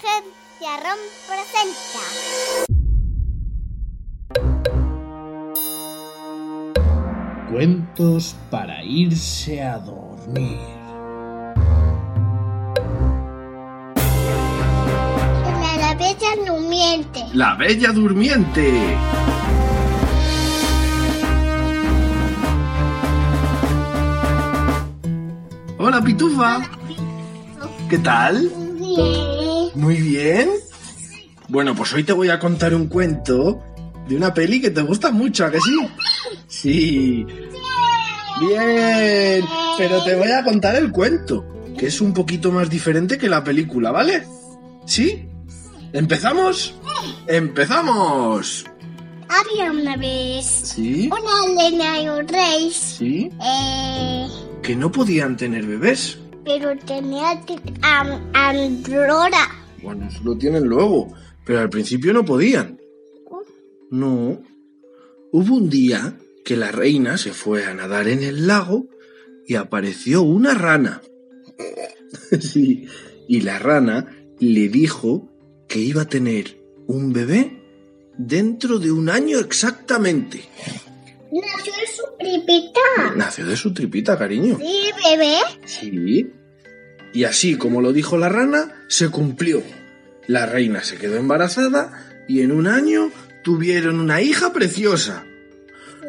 Agencia ROM presenta. Cuentos para irse a dormir. La, la bella durmiente. La Bella Durmiente. Hola, Pitufa. ¿Qué tal? Bien. Muy bien. Bueno, pues hoy te voy a contar un cuento de una peli que te gusta mucho, ¿a que sí? Sí. Bien. Pero te voy a contar el cuento, que es un poquito más diferente que la película, ¿vale? ¿Sí? ¿Empezamos? ¡Empezamos! Había una vez ¿Sí? una reina y un rey. ¿Sí? Eh, Que no podían tener bebés. pero tenía am- Androra. Bueno, eso lo tienen luego, pero al principio no podían. No. Hubo un día que la reina se fue a nadar en el lago y apareció una rana. sí, y la rana le dijo que iba a tener un bebé dentro de un año exactamente. Nació en su tripita. Nació de su tripita, cariño. Sí, bebé. Sí. Y así como lo dijo la rana, se cumplió. La reina se quedó embarazada y en un año tuvieron una hija preciosa.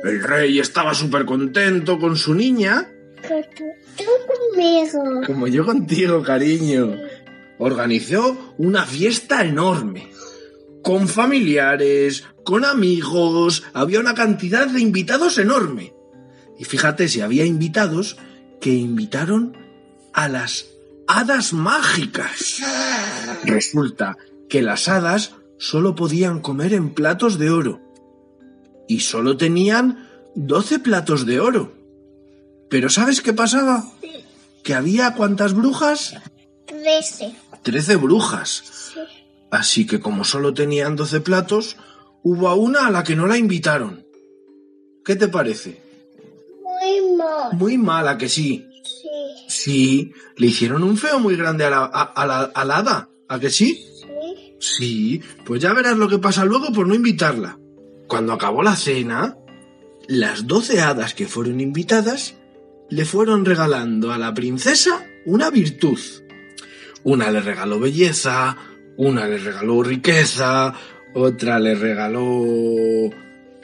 El rey estaba súper contento con su niña, conmigo. como yo contigo, cariño. Organizó una fiesta enorme. Con familiares, con amigos, había una cantidad de invitados enorme. Y fíjate si había invitados que invitaron a las hadas mágicas. Resulta que las hadas solo podían comer en platos de oro. Y solo tenían 12 platos de oro. Pero ¿sabes qué pasaba? Que había cuántas brujas? Trece. 13 brujas. Sí. Así que como solo tenían 12 platos, hubo a una a la que no la invitaron. ¿Qué te parece? Muy mal. Muy mala que sí. Sí. Le hicieron un feo muy grande a la, a, a la, a la hada. ¿A que sí? Sí. Sí, pues ya verás lo que pasa luego por no invitarla. Cuando acabó la cena, las doce hadas que fueron invitadas le fueron regalando a la princesa una virtud. Una le regaló belleza, una le regaló riqueza, otra le regaló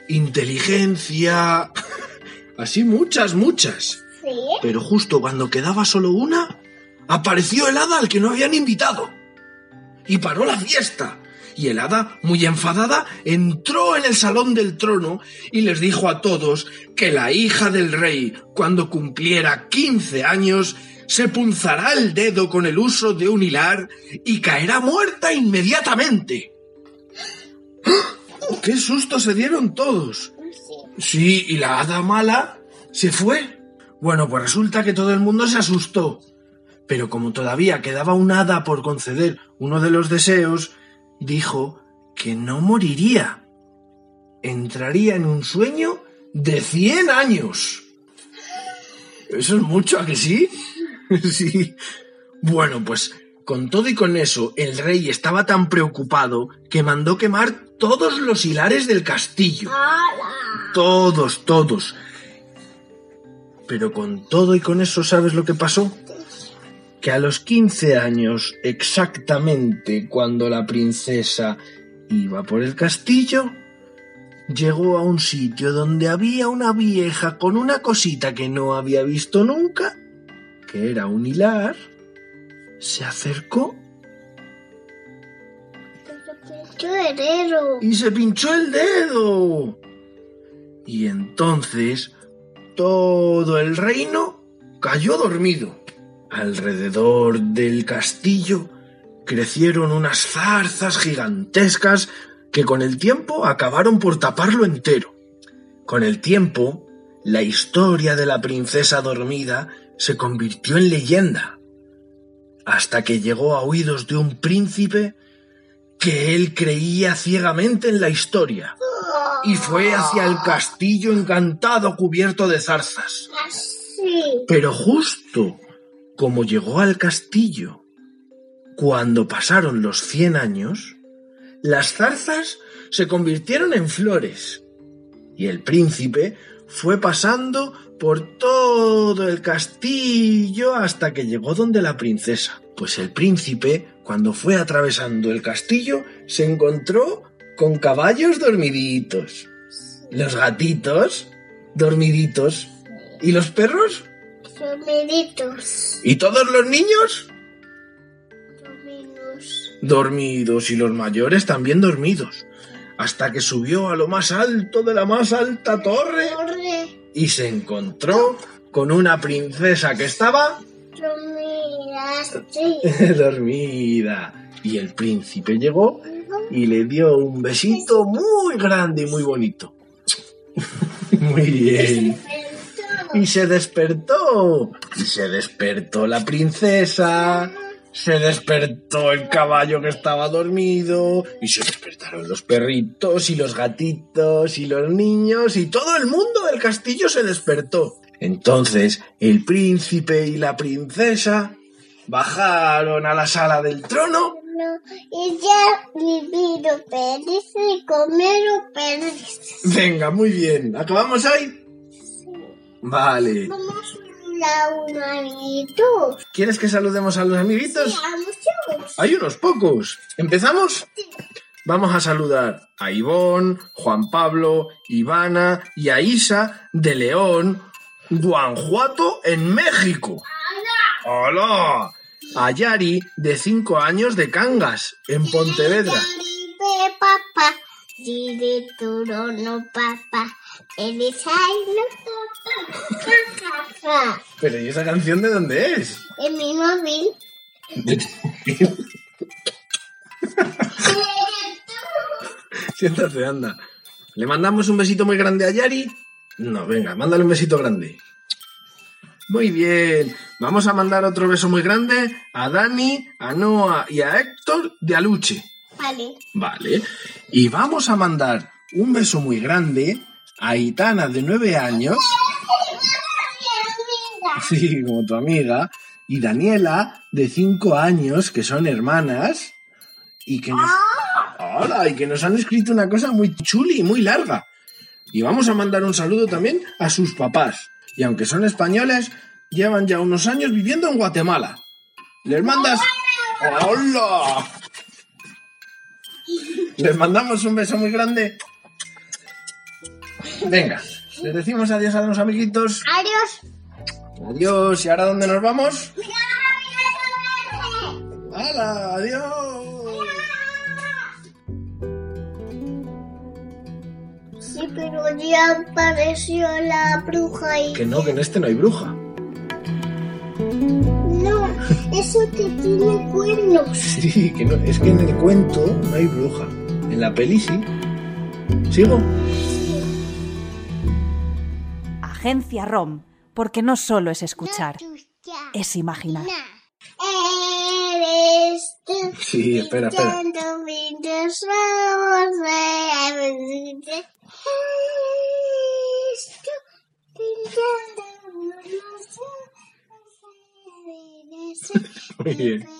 inteligencia, así muchas, muchas. Sí. Pero justo cuando quedaba solo una, apareció el hada al que no habían invitado. Y paró la fiesta. Y el hada, muy enfadada, entró en el salón del trono y les dijo a todos que la hija del rey, cuando cumpliera 15 años, se punzará el dedo con el uso de un hilar y caerá muerta inmediatamente. ¡Ah! ¡Qué susto se dieron todos! Sí, y la hada mala se fue. Bueno, pues resulta que todo el mundo se asustó. Pero como todavía quedaba un hada por conceder uno de los deseos, dijo que no moriría. Entraría en un sueño de 100 años. Eso es mucho, ¿a que sí? sí. Bueno, pues con todo y con eso, el rey estaba tan preocupado que mandó quemar todos los hilares del castillo. ¡Hala! Todos, todos. Pero con todo y con eso, ¿sabes lo que pasó? Que a los 15 años, exactamente cuando la princesa iba por el castillo, llegó a un sitio donde había una vieja con una cosita que no había visto nunca, que era un hilar, se acercó y se pinchó el dedo. Y entonces todo el reino cayó dormido. Alrededor del castillo crecieron unas zarzas gigantescas que con el tiempo acabaron por taparlo entero. Con el tiempo, la historia de la princesa dormida se convirtió en leyenda, hasta que llegó a oídos de un príncipe que él creía ciegamente en la historia y fue hacia el castillo encantado cubierto de zarzas. Pero justo como llegó al castillo, Cuando pasaron los cien años, las zarzas se convirtieron en flores y el príncipe fue pasando por todo el castillo hasta que llegó donde la princesa. Pues el príncipe, cuando fue atravesando el castillo, se encontró con caballos dormiditos, los gatitos dormiditos y los perros Dormiditos. y todos los niños Dormidos. dormidos y los mayores también dormidos, hasta que subió a lo más alto de la más alta torre Torre. y se encontró con una princesa que estaba Dormidas. Sí. dormida. Y el príncipe llegó y le dio un besito muy grande y muy bonito. Muy bien. Y se despertó. Y se despertó la princesa. Se despertó el caballo que estaba dormido. Y se despertaron los perritos y los gatitos y los niños. Y todo el mundo del castillo se despertó. Entonces el príncipe y la princesa bajaron a la sala del trono. Y ya vivido feliz y comer feliz. Venga, muy bien. ¿Acabamos ahí? Vale. Vamos a un amiguito. ¿Quieres que saludemos a los amiguitos? A muchos. Hay unos pocos. ¿Empezamos? Vamos a saludar a Ivón, Juan Pablo, Ivana y a Isa de León, Guanajuato, en México. ¡Hola! A Yari, de 5 años, de Cangas, en Pontevedra. Pero ¿y esa canción de dónde es? En mi móvil. Siéntate, anda. ¿Le mandamos un besito muy grande a Yari? No, venga, mándale un besito grande. Muy bien. Vamos a mandar otro beso muy grande a Dani, a Noah y a Héctor de Aluche. Vale. Vale. Y vamos a mandar un beso muy grande a Itana de 9 años. Sí, como tu amiga. Y Daniela de 5 años, que son hermanas. Y que nos... Hola, y que nos han escrito una cosa muy chuli y muy larga. Y vamos a mandar un saludo también a sus papás. Y aunque son españoles, llevan ya unos años viviendo en Guatemala. Les mandas... ¡Hola! Les mandamos un beso muy grande. Venga, les decimos adiós a los amiguitos. Adiós. Adiós. ¿Y ahora dónde nos vamos? ¡Hala! ¡Adiós! Ya apareció la bruja ahí. Que no, que en este no hay bruja. No, eso que tiene cuernos. Sí, que no. Es que en el cuento no hay bruja. En la peli sí. ¿Sigo? Agencia ROM, porque no solo es escuchar, es imaginar. Eres tú. Sí, espera, espera. Muy bien.